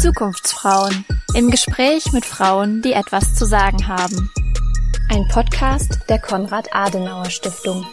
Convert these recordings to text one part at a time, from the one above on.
Zukunftsfrauen im Gespräch mit Frauen, die etwas zu sagen haben. Ein Podcast der Konrad Adenauer Stiftung.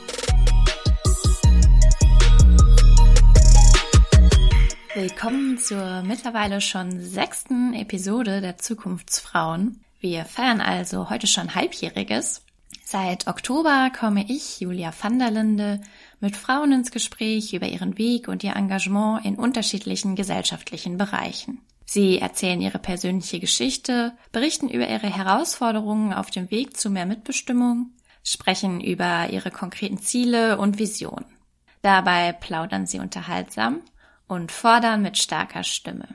Willkommen zur mittlerweile schon sechsten Episode der Zukunftsfrauen. Wir feiern also heute schon Halbjähriges. Seit Oktober komme ich, Julia van der Linde, mit Frauen ins Gespräch über ihren Weg und ihr Engagement in unterschiedlichen gesellschaftlichen Bereichen. Sie erzählen ihre persönliche Geschichte, berichten über ihre Herausforderungen auf dem Weg zu mehr Mitbestimmung, sprechen über ihre konkreten Ziele und Visionen. Dabei plaudern sie unterhaltsam und fordern mit starker Stimme.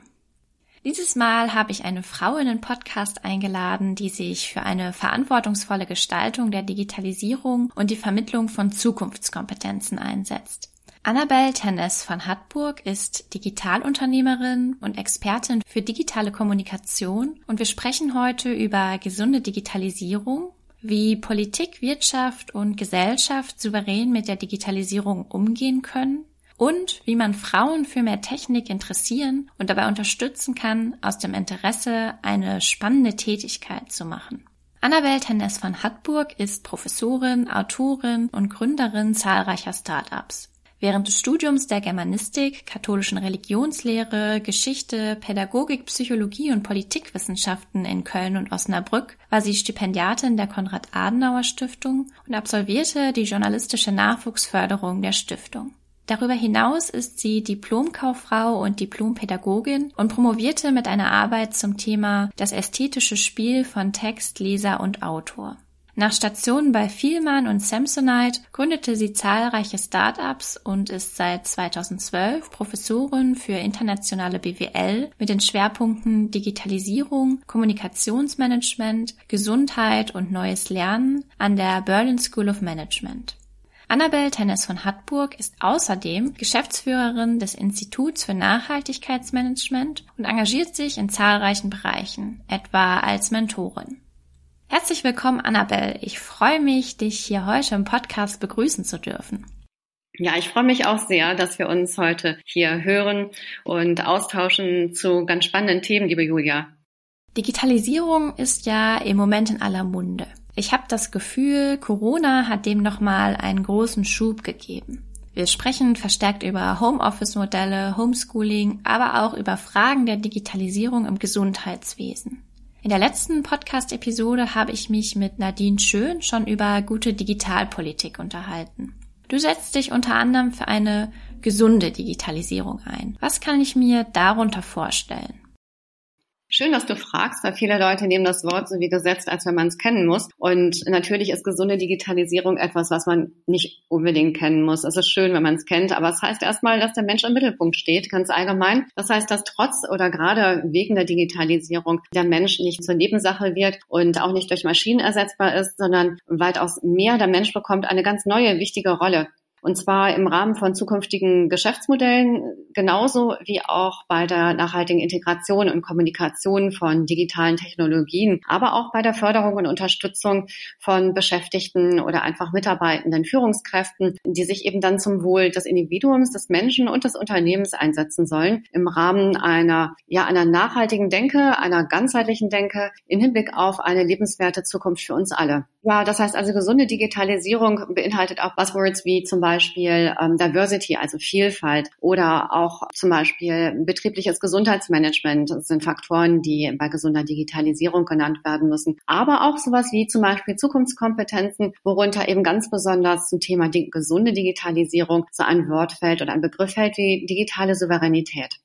Dieses Mal habe ich eine Frau in den Podcast eingeladen, die sich für eine verantwortungsvolle Gestaltung der Digitalisierung und die Vermittlung von Zukunftskompetenzen einsetzt. Annabel Tennes von Hattburg ist Digitalunternehmerin und Expertin für digitale Kommunikation und wir sprechen heute über gesunde Digitalisierung, wie Politik, Wirtschaft und Gesellschaft souverän mit der Digitalisierung umgehen können und wie man Frauen für mehr Technik interessieren und dabei unterstützen kann, aus dem Interesse eine spannende Tätigkeit zu machen. Annabel Tennes von Hattburg ist Professorin, Autorin und Gründerin zahlreicher Startups. Während des Studiums der Germanistik, katholischen Religionslehre, Geschichte, Pädagogik, Psychologie und Politikwissenschaften in Köln und Osnabrück war sie Stipendiatin der Konrad-Adenauer-Stiftung und absolvierte die journalistische Nachwuchsförderung der Stiftung. Darüber hinaus ist sie Diplomkauffrau und Diplompädagogin und promovierte mit einer Arbeit zum Thema das ästhetische Spiel von Text, Leser und Autor. Nach Stationen bei Vielmann und Samsonite gründete sie zahlreiche Startups und ist seit 2012 Professorin für internationale BWL mit den Schwerpunkten Digitalisierung, Kommunikationsmanagement, Gesundheit und neues Lernen an der Berlin School of Management. Annabel Tennis von Hattburg ist außerdem Geschäftsführerin des Instituts für Nachhaltigkeitsmanagement und engagiert sich in zahlreichen Bereichen, etwa als Mentorin. Herzlich willkommen, Annabel. Ich freue mich, dich hier heute im Podcast begrüßen zu dürfen. Ja, ich freue mich auch sehr, dass wir uns heute hier hören und austauschen zu ganz spannenden Themen, liebe Julia. Digitalisierung ist ja im Moment in aller Munde. Ich habe das Gefühl, Corona hat dem nochmal einen großen Schub gegeben. Wir sprechen verstärkt über Homeoffice-Modelle, Homeschooling, aber auch über Fragen der Digitalisierung im Gesundheitswesen. In der letzten Podcast-Episode habe ich mich mit Nadine Schön schon über gute Digitalpolitik unterhalten. Du setzt dich unter anderem für eine gesunde Digitalisierung ein. Was kann ich mir darunter vorstellen? Schön, dass du fragst, weil viele Leute nehmen das Wort so wie gesetzt, als wenn man es kennen muss. Und natürlich ist gesunde Digitalisierung etwas, was man nicht unbedingt kennen muss. Es ist schön, wenn man es kennt, aber es heißt erstmal, dass der Mensch im Mittelpunkt steht, ganz allgemein. Das heißt, dass trotz oder gerade wegen der Digitalisierung der Mensch nicht zur Nebensache wird und auch nicht durch Maschinen ersetzbar ist, sondern weitaus mehr. Der Mensch bekommt eine ganz neue, wichtige Rolle. Und zwar im Rahmen von zukünftigen Geschäftsmodellen genauso wie auch bei der nachhaltigen Integration und Kommunikation von digitalen Technologien, aber auch bei der Förderung und Unterstützung von Beschäftigten oder einfach mitarbeitenden Führungskräften, die sich eben dann zum Wohl des Individuums, des Menschen und des Unternehmens einsetzen sollen im Rahmen einer, ja, einer nachhaltigen Denke, einer ganzheitlichen Denke im Hinblick auf eine lebenswerte Zukunft für uns alle. Ja, das heißt also gesunde Digitalisierung beinhaltet auch Buzzwords wie zum Beispiel ähm, Diversity, also Vielfalt oder auch zum Beispiel betriebliches Gesundheitsmanagement. Das sind Faktoren, die bei gesunder Digitalisierung genannt werden müssen. Aber auch sowas wie zum Beispiel Zukunftskompetenzen, worunter eben ganz besonders zum Thema gesunde Digitalisierung so ein Wort fällt oder ein Begriff fällt wie digitale Souveränität.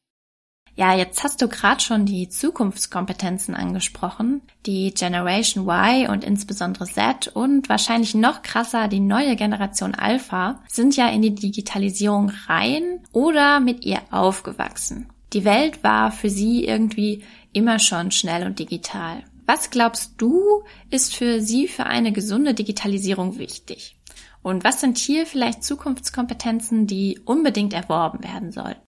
Ja, jetzt hast du gerade schon die Zukunftskompetenzen angesprochen. Die Generation Y und insbesondere Z und wahrscheinlich noch krasser die neue Generation Alpha sind ja in die Digitalisierung rein oder mit ihr aufgewachsen. Die Welt war für sie irgendwie immer schon schnell und digital. Was glaubst du, ist für sie für eine gesunde Digitalisierung wichtig? Und was sind hier vielleicht Zukunftskompetenzen, die unbedingt erworben werden sollten?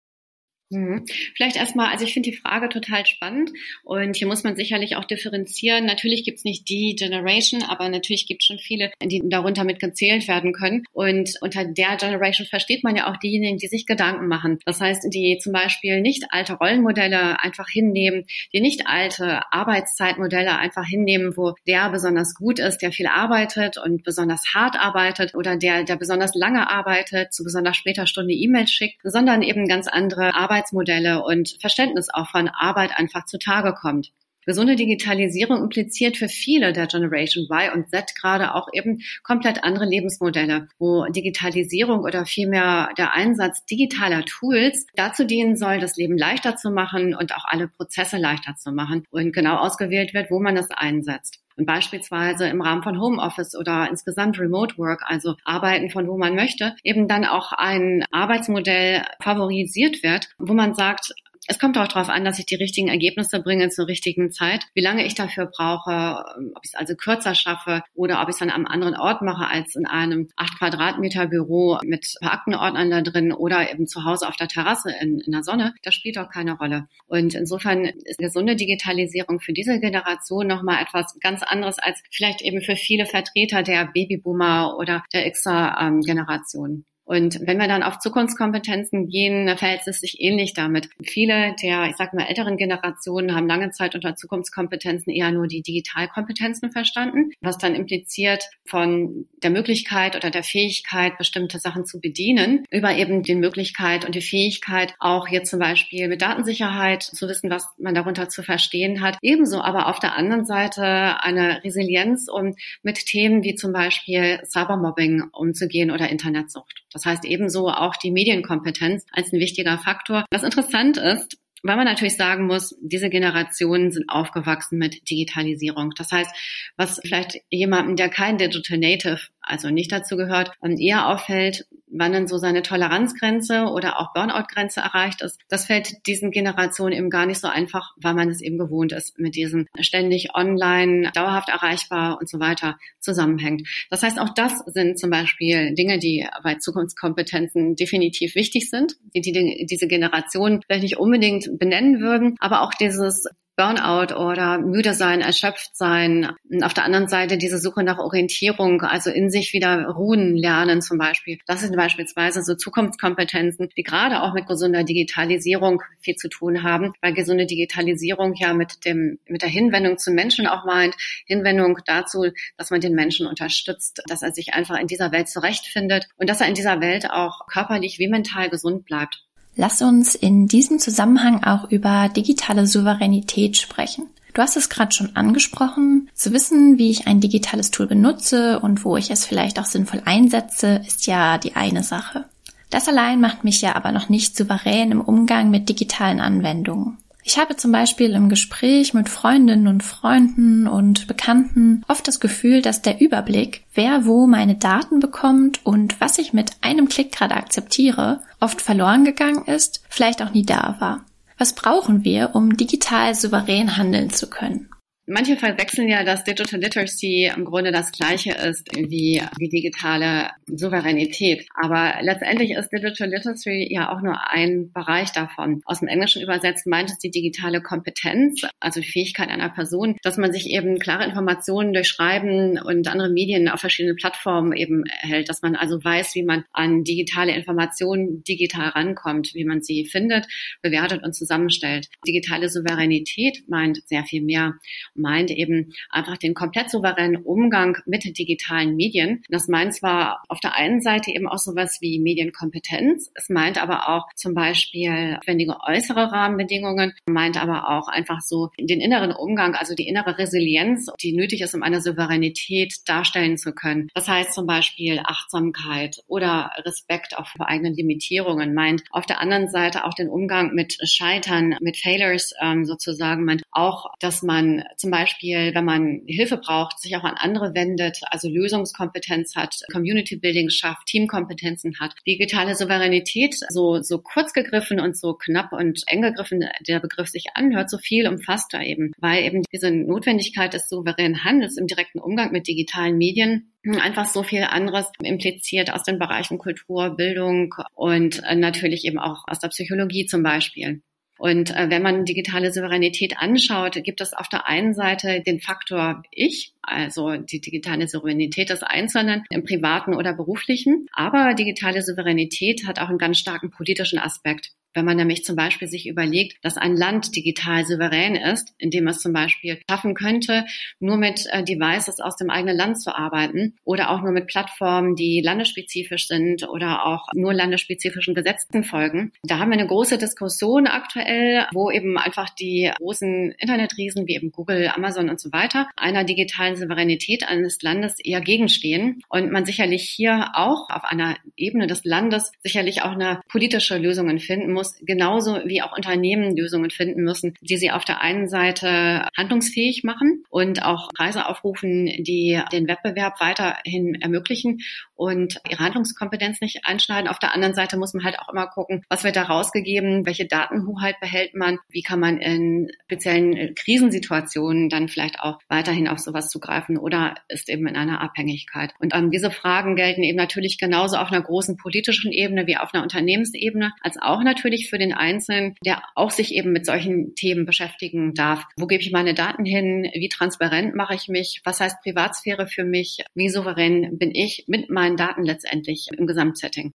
Mhm. Vielleicht erstmal, also ich finde die Frage total spannend und hier muss man sicherlich auch differenzieren. Natürlich gibt es nicht die Generation, aber natürlich gibt es schon viele, die darunter mit gezählt werden können. Und unter der Generation versteht man ja auch diejenigen, die sich Gedanken machen. Das heißt, die zum Beispiel nicht alte Rollenmodelle einfach hinnehmen, die nicht alte Arbeitszeitmodelle einfach hinnehmen, wo der besonders gut ist, der viel arbeitet und besonders hart arbeitet oder der, der besonders lange arbeitet, zu besonders später Stunde E-Mails schickt, sondern eben ganz andere Arbeit Arbeitsmodelle und Verständnis auch von Arbeit einfach zutage kommt. Gesunde Digitalisierung impliziert für viele der Generation Y und Z gerade auch eben komplett andere Lebensmodelle, wo Digitalisierung oder vielmehr der Einsatz digitaler Tools dazu dienen soll, das Leben leichter zu machen und auch alle Prozesse leichter zu machen und genau ausgewählt wird, wo man das einsetzt. Und beispielsweise im Rahmen von Homeoffice oder insgesamt Remote Work, also Arbeiten von wo man möchte, eben dann auch ein Arbeitsmodell favorisiert wird, wo man sagt, es kommt auch darauf an, dass ich die richtigen Ergebnisse bringe zur richtigen Zeit. Wie lange ich dafür brauche, ob ich es also kürzer schaffe oder ob ich es an einem anderen Ort mache als in einem acht Quadratmeter Büro mit Aktenordnern da drin oder eben zu Hause auf der Terrasse in, in der Sonne, das spielt auch keine Rolle. Und insofern ist gesunde Digitalisierung für diese Generation nochmal etwas ganz anderes als vielleicht eben für viele Vertreter der Babyboomer oder der Xer-Generation. Und wenn wir dann auf Zukunftskompetenzen gehen, verhält es sich ähnlich damit. Viele der, ich sag mal, älteren Generationen haben lange Zeit unter Zukunftskompetenzen eher nur die Digitalkompetenzen verstanden, was dann impliziert von der Möglichkeit oder der Fähigkeit, bestimmte Sachen zu bedienen, über eben die Möglichkeit und die Fähigkeit, auch jetzt zum Beispiel mit Datensicherheit zu wissen, was man darunter zu verstehen hat. Ebenso aber auf der anderen Seite eine Resilienz, um mit Themen wie zum Beispiel Cybermobbing umzugehen oder Internetsucht. Das heißt ebenso auch die Medienkompetenz als ein wichtiger Faktor. Was interessant ist, weil man natürlich sagen muss, diese Generationen sind aufgewachsen mit Digitalisierung. Das heißt, was vielleicht jemandem, der kein Digital Native also nicht dazu gehört, eher auffällt, wann dann so seine Toleranzgrenze oder auch Burnout-Grenze erreicht ist. Das fällt diesen Generationen eben gar nicht so einfach, weil man es eben gewohnt ist, mit diesem ständig online, dauerhaft erreichbar und so weiter zusammenhängt. Das heißt, auch das sind zum Beispiel Dinge, die bei Zukunftskompetenzen definitiv wichtig sind, die, die diese Generation vielleicht nicht unbedingt benennen würden, aber auch dieses Burnout oder müde sein, erschöpft sein. Auf der anderen Seite diese Suche nach Orientierung, also in sich wieder ruhen lernen zum Beispiel. Das sind beispielsweise so Zukunftskompetenzen, die gerade auch mit gesunder Digitalisierung viel zu tun haben, weil gesunde Digitalisierung ja mit dem, mit der Hinwendung zum Menschen auch meint, Hinwendung dazu, dass man den Menschen unterstützt, dass er sich einfach in dieser Welt zurechtfindet und dass er in dieser Welt auch körperlich wie mental gesund bleibt. Lass uns in diesem Zusammenhang auch über digitale Souveränität sprechen. Du hast es gerade schon angesprochen. Zu wissen, wie ich ein digitales Tool benutze und wo ich es vielleicht auch sinnvoll einsetze, ist ja die eine Sache. Das allein macht mich ja aber noch nicht souverän im Umgang mit digitalen Anwendungen. Ich habe zum Beispiel im Gespräch mit Freundinnen und Freunden und Bekannten oft das Gefühl, dass der Überblick, wer wo meine Daten bekommt und was ich mit einem Klick gerade akzeptiere, oft verloren gegangen ist, vielleicht auch nie da war. Was brauchen wir, um digital souverän handeln zu können? Manche verwechseln ja, dass Digital Literacy im Grunde das gleiche ist wie, wie digitale Souveränität. Aber letztendlich ist Digital Literacy ja auch nur ein Bereich davon. Aus dem Englischen übersetzt meint es die digitale Kompetenz, also die Fähigkeit einer Person, dass man sich eben klare Informationen durch Schreiben und andere Medien auf verschiedenen Plattformen eben erhält, dass man also weiß, wie man an digitale Informationen digital rankommt, wie man sie findet, bewertet und zusammenstellt. Digitale Souveränität meint sehr viel mehr meint eben einfach den komplett souveränen Umgang mit digitalen Medien. Das meint zwar auf der einen Seite eben auch sowas wie Medienkompetenz, es meint aber auch zum Beispiel notwendige äußere Rahmenbedingungen, meint aber auch einfach so den inneren Umgang, also die innere Resilienz, die nötig ist, um eine Souveränität darstellen zu können. Das heißt zum Beispiel Achtsamkeit oder Respekt auch vor eigenen Limitierungen, meint auf der anderen Seite auch den Umgang mit Scheitern, mit Failures ähm, sozusagen, meint auch, dass man zum zum Beispiel, wenn man Hilfe braucht, sich auch an andere wendet, also Lösungskompetenz hat, Community Building schafft, Teamkompetenzen hat. Digitale Souveränität, so, so kurz gegriffen und so knapp und eng gegriffen der Begriff sich anhört, so viel umfasst er eben, weil eben diese Notwendigkeit des souveränen Handels im direkten Umgang mit digitalen Medien einfach so viel anderes impliziert aus den Bereichen Kultur, Bildung und äh, natürlich eben auch aus der Psychologie zum Beispiel. Und äh, wenn man digitale Souveränität anschaut, gibt es auf der einen Seite den Faktor Ich, also die digitale Souveränität des Einzelnen im privaten oder beruflichen. Aber digitale Souveränität hat auch einen ganz starken politischen Aspekt. Wenn man nämlich zum Beispiel sich überlegt, dass ein Land digital souverän ist, indem es zum Beispiel schaffen könnte, nur mit äh, Devices aus dem eigenen Land zu arbeiten oder auch nur mit Plattformen, die landesspezifisch sind oder auch nur landesspezifischen Gesetzen folgen. Da haben wir eine große Diskussion aktuell, wo eben einfach die großen Internetriesen wie eben Google, Amazon und so weiter einer digitalen Souveränität eines Landes eher gegenstehen und man sicherlich hier auch auf einer Ebene des Landes sicherlich auch eine politische Lösung finden muss, muss, genauso wie auch Unternehmen Lösungen finden müssen, die sie auf der einen Seite handlungsfähig machen und auch Preise aufrufen, die den Wettbewerb weiterhin ermöglichen und ihre Handlungskompetenz nicht einschneiden. Auf der anderen Seite muss man halt auch immer gucken, was wird da rausgegeben, welche Datenhoheit behält man, wie kann man in speziellen Krisensituationen dann vielleicht auch weiterhin auf sowas zugreifen oder ist eben in einer Abhängigkeit. Und ähm, diese Fragen gelten eben natürlich genauso auf einer großen politischen Ebene wie auf einer Unternehmensebene, als auch natürlich für den Einzelnen, der auch sich eben mit solchen Themen beschäftigen darf. Wo gebe ich meine Daten hin? Wie transparent mache ich mich? Was heißt Privatsphäre für mich? Wie souverän bin ich mit meinen meinen Daten letztendlich im Gesamtsetting.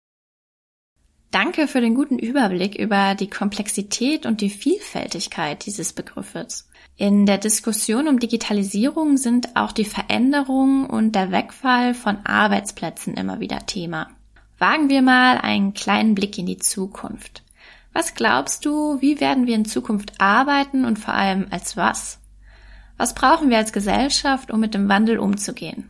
Danke für den guten Überblick über die Komplexität und die Vielfältigkeit dieses Begriffes. In der Diskussion um Digitalisierung sind auch die Veränderungen und der Wegfall von Arbeitsplätzen immer wieder Thema. Wagen wir mal einen kleinen Blick in die Zukunft. Was glaubst du, wie werden wir in Zukunft arbeiten und vor allem als was? Was brauchen wir als Gesellschaft, um mit dem Wandel umzugehen?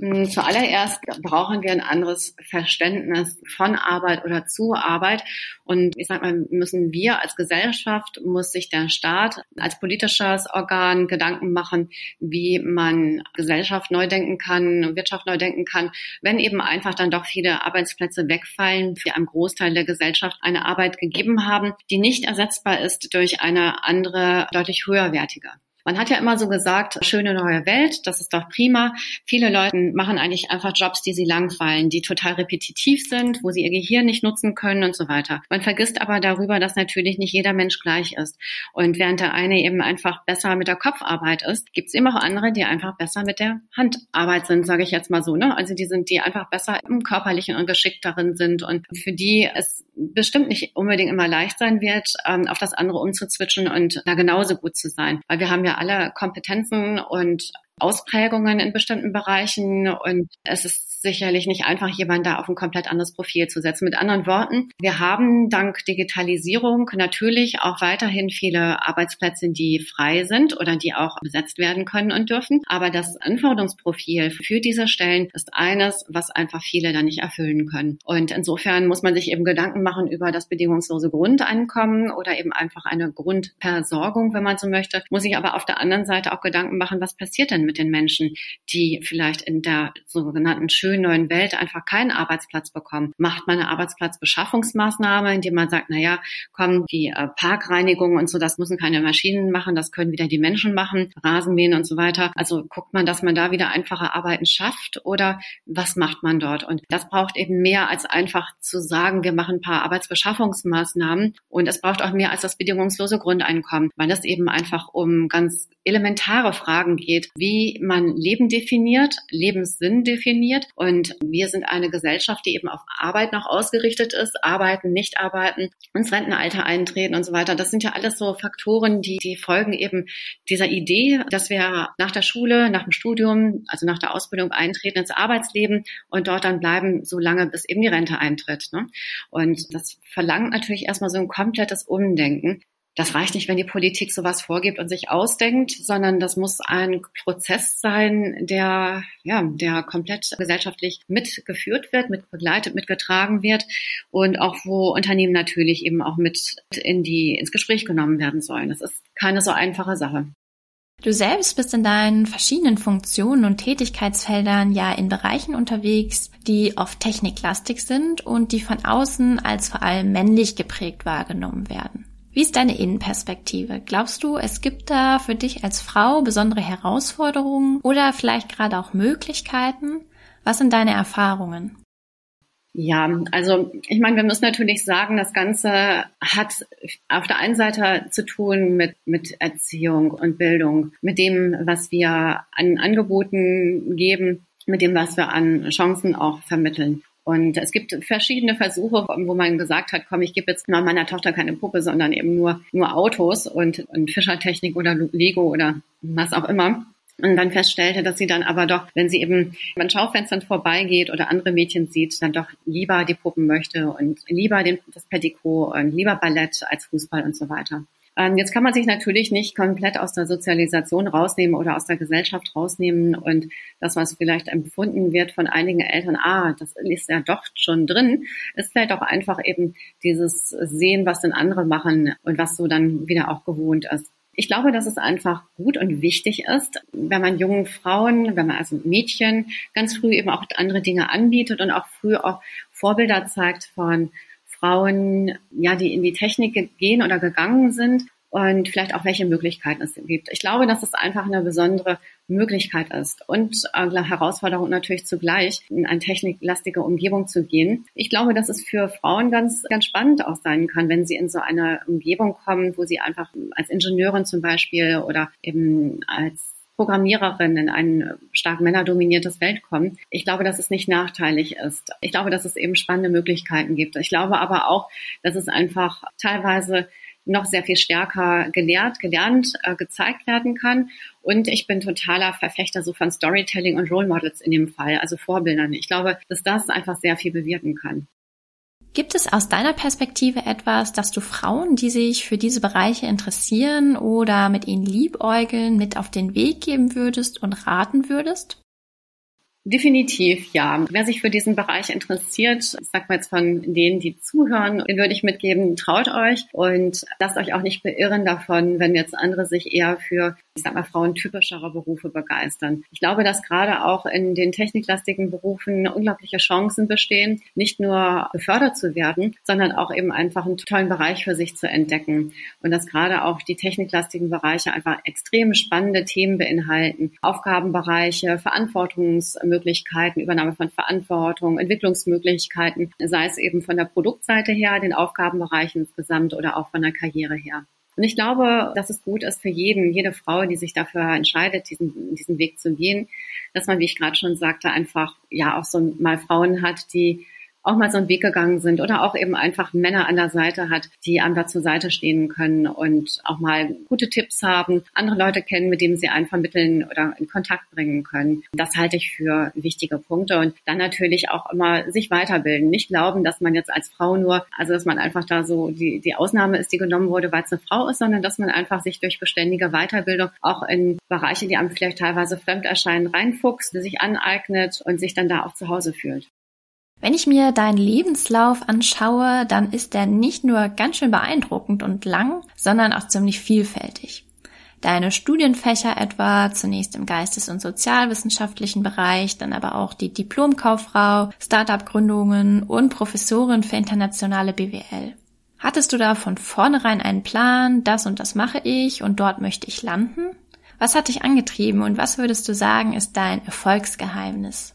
Hm, zuallererst brauchen wir ein anderes Verständnis von Arbeit oder zu Arbeit. Und ich sage mal, müssen wir als Gesellschaft, muss sich der Staat als politisches Organ Gedanken machen, wie man Gesellschaft neu denken kann, Wirtschaft neu denken kann, wenn eben einfach dann doch viele Arbeitsplätze wegfallen, für einen Großteil der Gesellschaft eine Arbeit gegeben haben, die nicht ersetzbar ist durch eine andere, deutlich höherwertige. Man hat ja immer so gesagt, schöne neue Welt, das ist doch prima. Viele Leute machen eigentlich einfach Jobs, die sie langfallen, die total repetitiv sind, wo sie ihr Gehirn nicht nutzen können und so weiter. Man vergisst aber darüber, dass natürlich nicht jeder Mensch gleich ist. Und während der eine eben einfach besser mit der Kopfarbeit ist, gibt es eben auch andere, die einfach besser mit der Handarbeit sind, sage ich jetzt mal so. Ne? Also die sind, die einfach besser im körperlichen und geschickteren sind und für die es bestimmt nicht unbedingt immer leicht sein wird, ähm, auf das andere umzuzwitschen und da genauso gut zu sein. Weil wir haben ja alle Kompetenzen und Ausprägungen in bestimmten Bereichen. Und es ist sicherlich nicht einfach, jemanden da auf ein komplett anderes Profil zu setzen. Mit anderen Worten, wir haben dank Digitalisierung natürlich auch weiterhin viele Arbeitsplätze, die frei sind oder die auch besetzt werden können und dürfen. Aber das Anforderungsprofil für diese Stellen ist eines, was einfach viele da nicht erfüllen können. Und insofern muss man sich eben Gedanken machen über das bedingungslose Grundeinkommen oder eben einfach eine Grundversorgung, wenn man so möchte. Muss ich aber auf der anderen Seite auch Gedanken machen, was passiert denn mit den Menschen, die vielleicht in der sogenannten schönen schönen neuen Welt einfach keinen Arbeitsplatz bekommen. Macht man eine Arbeitsplatzbeschaffungsmaßnahme, indem man sagt, na ja, die äh, Parkreinigung und so, das müssen keine Maschinen machen, das können wieder die Menschen machen, Rasenmähen und so weiter. Also guckt man, dass man da wieder einfache Arbeiten schafft oder was macht man dort? Und das braucht eben mehr als einfach zu sagen, wir machen ein paar Arbeitsbeschaffungsmaßnahmen und es braucht auch mehr als das bedingungslose Grundeinkommen, weil es eben einfach um ganz elementare Fragen geht, wie man Leben definiert, Lebenssinn definiert. Und wir sind eine Gesellschaft, die eben auf Arbeit noch ausgerichtet ist, arbeiten, nicht arbeiten, ins Rentenalter eintreten und so weiter. Das sind ja alles so Faktoren, die, die folgen eben dieser Idee, dass wir nach der Schule, nach dem Studium, also nach der Ausbildung eintreten ins Arbeitsleben und dort dann bleiben, so lange bis eben die Rente eintritt. Ne? Und das verlangt natürlich erstmal so ein komplettes Umdenken das reicht nicht, wenn die Politik sowas vorgibt und sich ausdenkt, sondern das muss ein Prozess sein, der, ja, der komplett gesellschaftlich mitgeführt wird, mit begleitet, mitgetragen wird und auch wo Unternehmen natürlich eben auch mit in die, ins Gespräch genommen werden sollen. Das ist keine so einfache Sache. Du selbst bist in deinen verschiedenen Funktionen und Tätigkeitsfeldern ja in Bereichen unterwegs, die oft techniklastig sind und die von außen als vor allem männlich geprägt wahrgenommen werden. Wie ist deine Innenperspektive? Glaubst du, es gibt da für dich als Frau besondere Herausforderungen oder vielleicht gerade auch Möglichkeiten? Was sind deine Erfahrungen? Ja, also ich meine, wir müssen natürlich sagen, das Ganze hat auf der einen Seite zu tun mit, mit Erziehung und Bildung, mit dem, was wir an Angeboten geben, mit dem, was wir an Chancen auch vermitteln. Und es gibt verschiedene Versuche, wo man gesagt hat, komm, ich gebe jetzt mal meiner Tochter keine Puppe, sondern eben nur, nur Autos und, und Fischertechnik oder Lego oder was auch immer und dann feststellte, dass sie dann aber doch, wenn sie eben an Schaufenstern vorbeigeht oder andere Mädchen sieht, dann doch lieber die Puppen möchte und lieber den, das Pedikot und lieber Ballett als Fußball und so weiter. Ähm, jetzt kann man sich natürlich nicht komplett aus der Sozialisation rausnehmen oder aus der Gesellschaft rausnehmen und das, was vielleicht empfunden wird von einigen Eltern, ah, das ist ja doch schon drin, ist vielleicht auch einfach eben dieses Sehen, was denn andere machen und was so dann wieder auch gewohnt ist. Ich glaube, dass es einfach gut und wichtig ist, wenn man jungen Frauen, wenn man also Mädchen ganz früh eben auch andere Dinge anbietet und auch früh auch Vorbilder zeigt von Frauen, ja, die in die Technik gehen oder gegangen sind und vielleicht auch welche Möglichkeiten es gibt. Ich glaube, dass es einfach eine besondere Möglichkeit ist und äh, Herausforderung natürlich zugleich, in eine techniklastige Umgebung zu gehen. Ich glaube, dass es für Frauen ganz, ganz spannend auch sein kann, wenn sie in so eine Umgebung kommen, wo sie einfach als Ingenieurin zum Beispiel oder eben als Programmiererin in ein stark männerdominiertes Feld kommen. Ich glaube, dass es nicht nachteilig ist. Ich glaube, dass es eben spannende Möglichkeiten gibt. Ich glaube aber auch, dass es einfach teilweise noch sehr viel stärker gelehrt, gelernt, äh, gezeigt werden kann. Und ich bin totaler Verfechter so von Storytelling und Role Models in dem Fall, also Vorbildern. Ich glaube, dass das einfach sehr viel bewirken kann. Gibt es aus deiner Perspektive etwas, dass du Frauen, die sich für diese Bereiche interessieren oder mit ihnen liebäugeln, mit auf den Weg geben würdest und raten würdest? Definitiv, ja. Wer sich für diesen Bereich interessiert, ich sag mal jetzt von denen, die zuhören, würde ich mitgeben, traut euch und lasst euch auch nicht beirren davon, wenn jetzt andere sich eher für, ich sag mal, frauentypischere Berufe begeistern. Ich glaube, dass gerade auch in den techniklastigen Berufen unglaubliche Chancen bestehen, nicht nur befördert zu werden, sondern auch eben einfach einen tollen Bereich für sich zu entdecken. Und dass gerade auch die techniklastigen Bereiche einfach extrem spannende Themen beinhalten. Aufgabenbereiche, Verantwortungs Möglichkeiten, Übernahme von Verantwortung, Entwicklungsmöglichkeiten, sei es eben von der Produktseite her, den Aufgabenbereichen insgesamt oder auch von der Karriere her. Und ich glaube, dass es gut ist für jeden, jede Frau, die sich dafür entscheidet, diesen, diesen Weg zu gehen, dass man, wie ich gerade schon sagte, einfach ja auch so mal Frauen hat, die auch mal so einen Weg gegangen sind oder auch eben einfach Männer an der Seite hat, die einem da zur Seite stehen können und auch mal gute Tipps haben, andere Leute kennen, mit denen sie einen vermitteln oder in Kontakt bringen können. Das halte ich für wichtige Punkte und dann natürlich auch immer sich weiterbilden. Nicht glauben, dass man jetzt als Frau nur, also dass man einfach da so die, die Ausnahme ist, die genommen wurde, weil es eine Frau ist, sondern dass man einfach sich durch beständige Weiterbildung auch in Bereiche, die einem vielleicht teilweise fremd erscheinen, reinfuchst, sich aneignet und sich dann da auch zu Hause fühlt. Wenn ich mir deinen Lebenslauf anschaue, dann ist der nicht nur ganz schön beeindruckend und lang, sondern auch ziemlich vielfältig. Deine Studienfächer etwa, zunächst im Geistes- und Sozialwissenschaftlichen Bereich, dann aber auch die Diplomkauffrau, Startup-Gründungen und Professorin für internationale BWL. Hattest du da von vornherein einen Plan, das und das mache ich und dort möchte ich landen? Was hat dich angetrieben und was würdest du sagen, ist dein Erfolgsgeheimnis?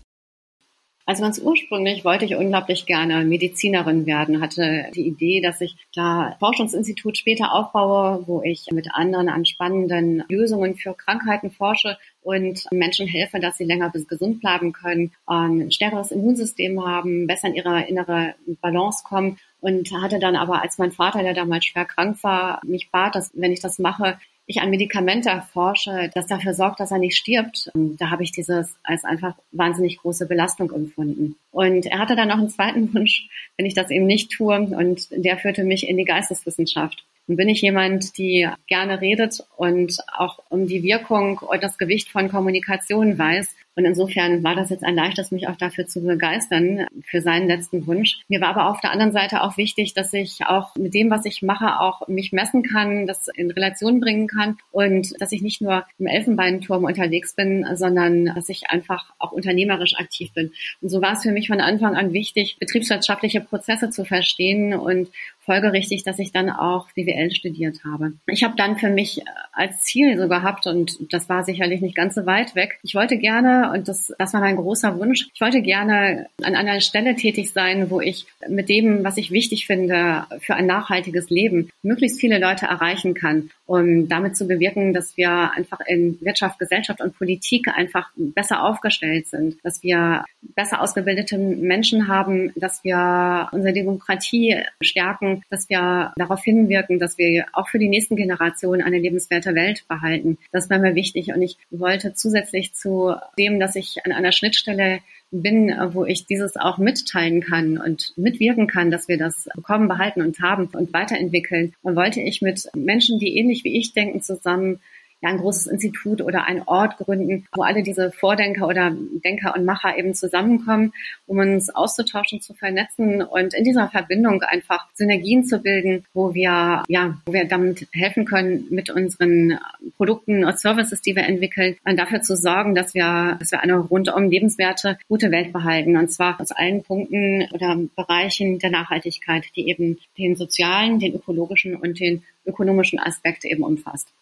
Also ganz ursprünglich wollte ich unglaublich gerne Medizinerin werden, hatte die Idee, dass ich da Forschungsinstitut später aufbaue, wo ich mit anderen an spannenden Lösungen für Krankheiten forsche und Menschen helfe, dass sie länger bis gesund bleiben können, ein stärkeres Immunsystem haben, besser in ihre innere Balance kommen. Und hatte dann aber, als mein Vater, der damals schwer krank war, mich bat, dass wenn ich das mache, ich ein Medikament erforsche, das dafür sorgt, dass er nicht stirbt. Und da habe ich dieses als einfach wahnsinnig große Belastung empfunden. Und er hatte dann noch einen zweiten Wunsch, wenn ich das eben nicht tue. Und der führte mich in die Geisteswissenschaft. Nun bin ich jemand, die gerne redet und auch um die Wirkung und das Gewicht von Kommunikation weiß. Und insofern war das jetzt ein leichtes, mich auch dafür zu begeistern, für seinen letzten Wunsch. Mir war aber auf der anderen Seite auch wichtig, dass ich auch mit dem, was ich mache, auch mich messen kann, das in Relation bringen kann und dass ich nicht nur im Elfenbeinturm unterwegs bin, sondern dass ich einfach auch unternehmerisch aktiv bin. Und so war es für mich von Anfang an wichtig, betriebswirtschaftliche Prozesse zu verstehen und folgerichtig, dass ich dann auch BWL studiert habe. Ich habe dann für mich als Ziel so gehabt und das war sicherlich nicht ganz so weit weg. Ich wollte gerne, und das, das war mein großer Wunsch, ich wollte gerne an einer Stelle tätig sein, wo ich mit dem, was ich wichtig finde für ein nachhaltiges Leben, möglichst viele Leute erreichen kann, um damit zu bewirken, dass wir einfach in Wirtschaft, Gesellschaft und Politik einfach besser aufgestellt sind, dass wir besser ausgebildete Menschen haben, dass wir unsere Demokratie stärken dass wir darauf hinwirken, dass wir auch für die nächsten Generationen eine lebenswerte Welt behalten. Das war mir wichtig und ich wollte zusätzlich zu dem, dass ich an einer Schnittstelle bin, wo ich dieses auch mitteilen kann und mitwirken kann, dass wir das bekommen, behalten und haben und weiterentwickeln. Und wollte ich mit Menschen, die ähnlich wie ich denken, zusammen ja, ein großes Institut oder ein Ort gründen, wo alle diese Vordenker oder Denker und Macher eben zusammenkommen, um uns auszutauschen, zu vernetzen und in dieser Verbindung einfach Synergien zu bilden, wo wir, ja, wo wir damit helfen können, mit unseren Produkten und Services, die wir entwickeln, und dafür zu sorgen, dass wir, dass wir eine rundum lebenswerte, gute Welt behalten. Und zwar aus allen Punkten oder Bereichen der Nachhaltigkeit, die eben den sozialen, den ökologischen und den ökonomischen Aspekt eben umfasst.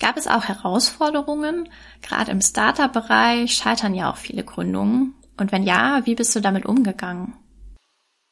Gab es auch Herausforderungen? Gerade im Startup-Bereich scheitern ja auch viele Gründungen. Und wenn ja, wie bist du damit umgegangen?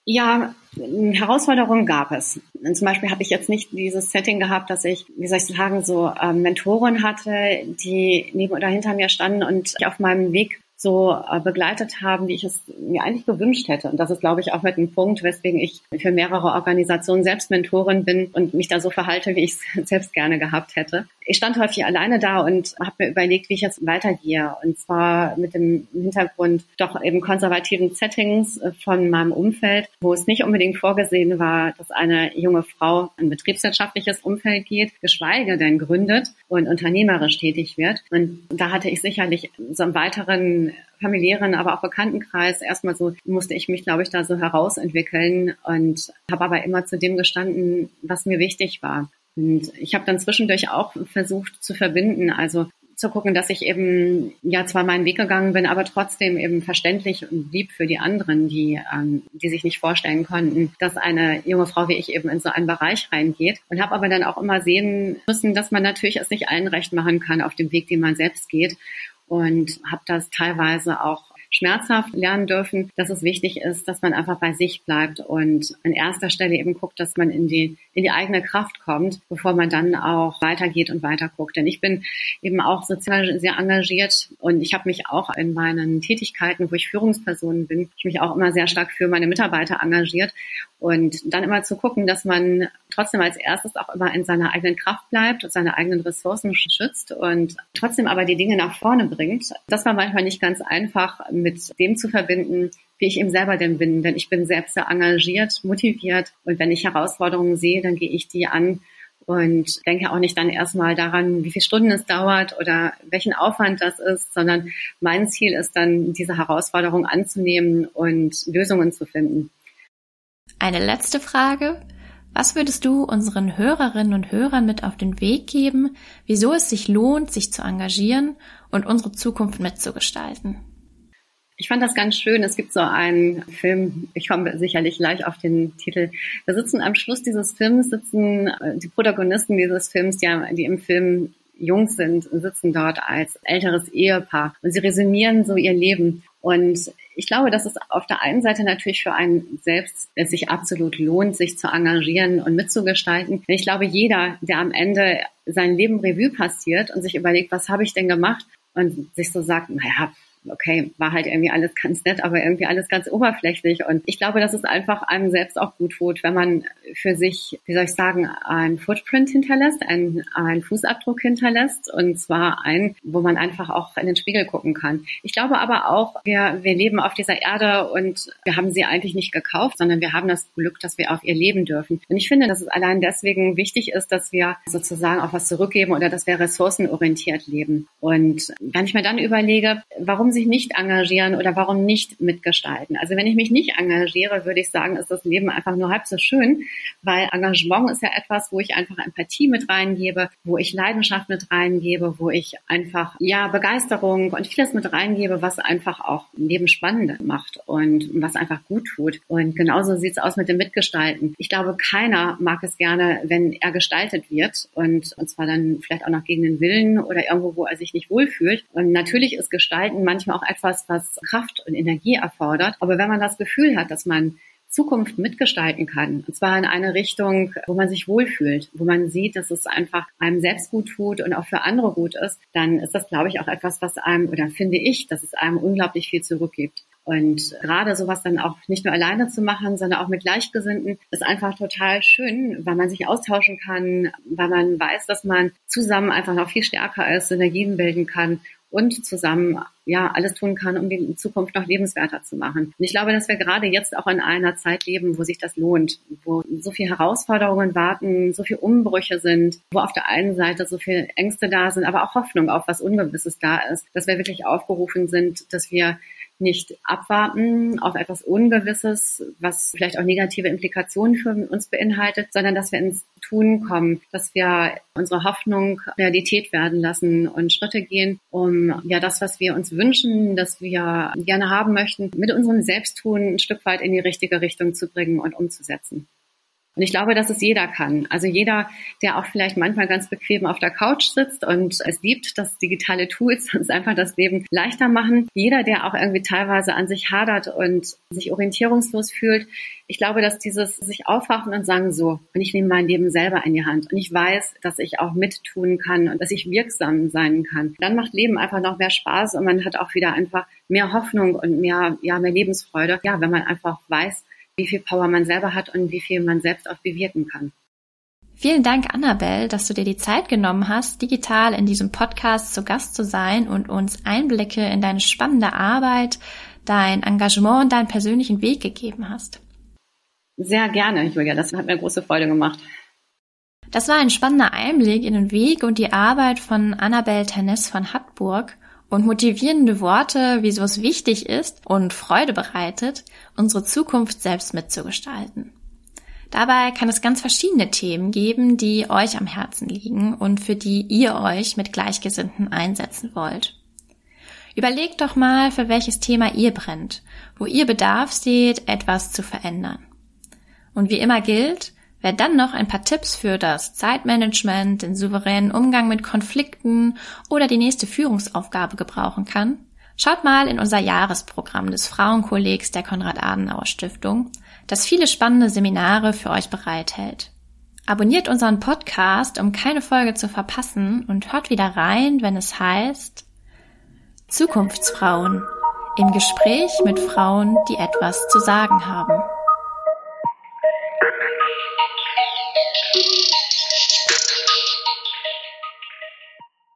Ja, Herausforderungen gab es. Zum Beispiel habe ich jetzt nicht dieses Setting gehabt, dass ich, wie soll ich sagen, so ähm, Mentoren hatte, die neben oder hinter mir standen und auf meinem Weg so äh, begleitet haben, wie ich es mir eigentlich gewünscht hätte. Und das ist, glaube ich, auch mit einem Punkt, weswegen ich für mehrere Organisationen selbst Mentorin bin und mich da so verhalte, wie ich es selbst gerne gehabt hätte. Ich stand häufig alleine da und habe mir überlegt, wie ich jetzt weitergehe. Und zwar mit dem Hintergrund doch eben konservativen Settings äh, von meinem Umfeld, wo es nicht unbedingt vorgesehen war, dass eine junge Frau ein betriebswirtschaftliches Umfeld geht, geschweige denn gründet und unternehmerisch tätig wird. Und da hatte ich sicherlich so einen weiteren familiären, aber auch Bekanntenkreis erstmal so musste ich mich, glaube ich, da so herausentwickeln und habe aber immer zu dem gestanden, was mir wichtig war. Und ich habe dann zwischendurch auch versucht zu verbinden, also zu gucken, dass ich eben ja zwar meinen Weg gegangen bin, aber trotzdem eben verständlich und lieb für die anderen, die, ähm, die sich nicht vorstellen konnten, dass eine junge Frau wie ich eben in so einen Bereich reingeht. Und habe aber dann auch immer sehen müssen, dass man natürlich es nicht allen recht machen kann auf dem Weg, den man selbst geht und habe das teilweise auch schmerzhaft lernen dürfen, dass es wichtig ist, dass man einfach bei sich bleibt und an erster Stelle eben guckt, dass man in die, in die eigene Kraft kommt, bevor man dann auch weitergeht und weiter guckt. Denn ich bin eben auch sozial sehr engagiert und ich habe mich auch in meinen Tätigkeiten, wo ich Führungspersonen bin, ich mich auch immer sehr stark für meine Mitarbeiter engagiert und dann immer zu gucken, dass man trotzdem als erstes auch immer in seiner eigenen Kraft bleibt und seine eigenen Ressourcen schützt und trotzdem aber die Dinge nach vorne bringt. Das war manchmal nicht ganz einfach mit dem zu verbinden, wie ich eben selber denn bin. Denn ich bin selbst sehr engagiert, motiviert und wenn ich Herausforderungen sehe, dann gehe ich die an und denke auch nicht dann erstmal daran, wie viele Stunden es dauert oder welchen Aufwand das ist, sondern mein Ziel ist dann, diese Herausforderung anzunehmen und Lösungen zu finden. Eine letzte Frage. Was würdest du unseren Hörerinnen und Hörern mit auf den Weg geben, wieso es sich lohnt, sich zu engagieren und unsere Zukunft mitzugestalten? Ich fand das ganz schön. Es gibt so einen Film, ich komme sicherlich gleich auf den Titel. Da sitzen am Schluss dieses Films, sitzen äh, die Protagonisten dieses Films, die, die im Film jung sind, sitzen dort als älteres Ehepaar und sie resümieren so ihr Leben. Und ich glaube, dass es auf der einen Seite natürlich für einen selbst es sich absolut lohnt, sich zu engagieren und mitzugestalten. Ich glaube, jeder, der am Ende sein Leben Revue passiert und sich überlegt, was habe ich denn gemacht und sich so sagt, naja, okay, war halt irgendwie alles ganz nett, aber irgendwie alles ganz oberflächlich. Und ich glaube, dass es einfach einem selbst auch gut tut, wenn man für sich, wie soll ich sagen, ein Footprint hinterlässt, einen, einen Fußabdruck hinterlässt. Und zwar ein, wo man einfach auch in den Spiegel gucken kann. Ich glaube aber auch, wir, wir leben auf dieser Erde und wir haben sie eigentlich nicht gekauft, sondern wir haben das Glück, dass wir auf ihr leben dürfen. Und ich finde, dass es allein deswegen wichtig ist, dass wir sozusagen auch was zurückgeben oder dass wir ressourcenorientiert leben. Und wenn ich mir dann überlege, warum sie sich nicht engagieren oder warum nicht mitgestalten? Also wenn ich mich nicht engagiere, würde ich sagen, ist das Leben einfach nur halb so schön, weil Engagement ist ja etwas, wo ich einfach Empathie mit reingebe, wo ich Leidenschaft mit reingebe, wo ich einfach, ja, Begeisterung und vieles mit reingebe, was einfach auch Leben spannend macht und was einfach gut tut. Und genauso sieht es aus mit dem Mitgestalten. Ich glaube, keiner mag es gerne, wenn er gestaltet wird und, und zwar dann vielleicht auch noch gegen den Willen oder irgendwo, wo er sich nicht wohlfühlt. Und natürlich ist Gestalten manchmal auch etwas, was Kraft und Energie erfordert. Aber wenn man das Gefühl hat, dass man Zukunft mitgestalten kann. Und zwar in eine Richtung, wo man sich wohlfühlt, wo man sieht, dass es einfach einem selbst gut tut und auch für andere gut ist, dann ist das, glaube ich, auch etwas, was einem, oder finde ich, dass es einem unglaublich viel zurückgibt. Und gerade sowas dann auch nicht nur alleine zu machen, sondern auch mit Gleichgesinnten, ist einfach total schön, weil man sich austauschen kann, weil man weiß, dass man zusammen einfach noch viel stärker ist, Synergien bilden kann und zusammen ja alles tun kann, um die Zukunft noch lebenswerter zu machen. Und ich glaube, dass wir gerade jetzt auch in einer Zeit leben, wo sich das lohnt, wo so viele Herausforderungen warten, so viele Umbrüche sind, wo auf der einen Seite so viele Ängste da sind, aber auch Hoffnung auf was Ungewisses da ist, dass wir wirklich aufgerufen sind, dass wir nicht abwarten auf etwas Ungewisses, was vielleicht auch negative Implikationen für uns beinhaltet, sondern dass wir ins Tun kommen, dass wir unsere Hoffnung Realität werden lassen und Schritte gehen, um ja das, was wir uns wünschen, das wir gerne haben möchten, mit unserem Selbsttun ein Stück weit in die richtige Richtung zu bringen und umzusetzen. Und ich glaube, dass es jeder kann. Also jeder, der auch vielleicht manchmal ganz bequem auf der Couch sitzt und es liebt, dass digitale Tools uns einfach das Leben leichter machen. Jeder, der auch irgendwie teilweise an sich hadert und sich orientierungslos fühlt. Ich glaube, dass dieses sich aufwachen und sagen, so, und ich nehme mein Leben selber in die Hand und ich weiß, dass ich auch mittun kann und dass ich wirksam sein kann. Dann macht Leben einfach noch mehr Spaß und man hat auch wieder einfach mehr Hoffnung und mehr, ja, mehr Lebensfreude. Ja, wenn man einfach weiß, wie viel Power man selber hat und wie viel man selbst auch bewirken kann. Vielen Dank, Annabelle, dass du dir die Zeit genommen hast, digital in diesem Podcast zu Gast zu sein und uns Einblicke in deine spannende Arbeit, dein Engagement und deinen persönlichen Weg gegeben hast. Sehr gerne, Julia. Das hat mir große Freude gemacht. Das war ein spannender Einblick in den Weg und die Arbeit von Annabelle Ternes von Hattburg und motivierende Worte, wieso es wichtig ist und Freude bereitet, unsere Zukunft selbst mitzugestalten. Dabei kann es ganz verschiedene Themen geben, die euch am Herzen liegen und für die ihr euch mit Gleichgesinnten einsetzen wollt. Überlegt doch mal, für welches Thema ihr brennt, wo ihr Bedarf seht, etwas zu verändern. Und wie immer gilt, Wer dann noch ein paar Tipps für das Zeitmanagement, den souveränen Umgang mit Konflikten oder die nächste Führungsaufgabe gebrauchen kann, schaut mal in unser Jahresprogramm des Frauenkollegs der Konrad-Adenauer Stiftung, das viele spannende Seminare für euch bereithält. Abonniert unseren Podcast, um keine Folge zu verpassen und hört wieder rein, wenn es heißt Zukunftsfrauen im Gespräch mit Frauen, die etwas zu sagen haben. Música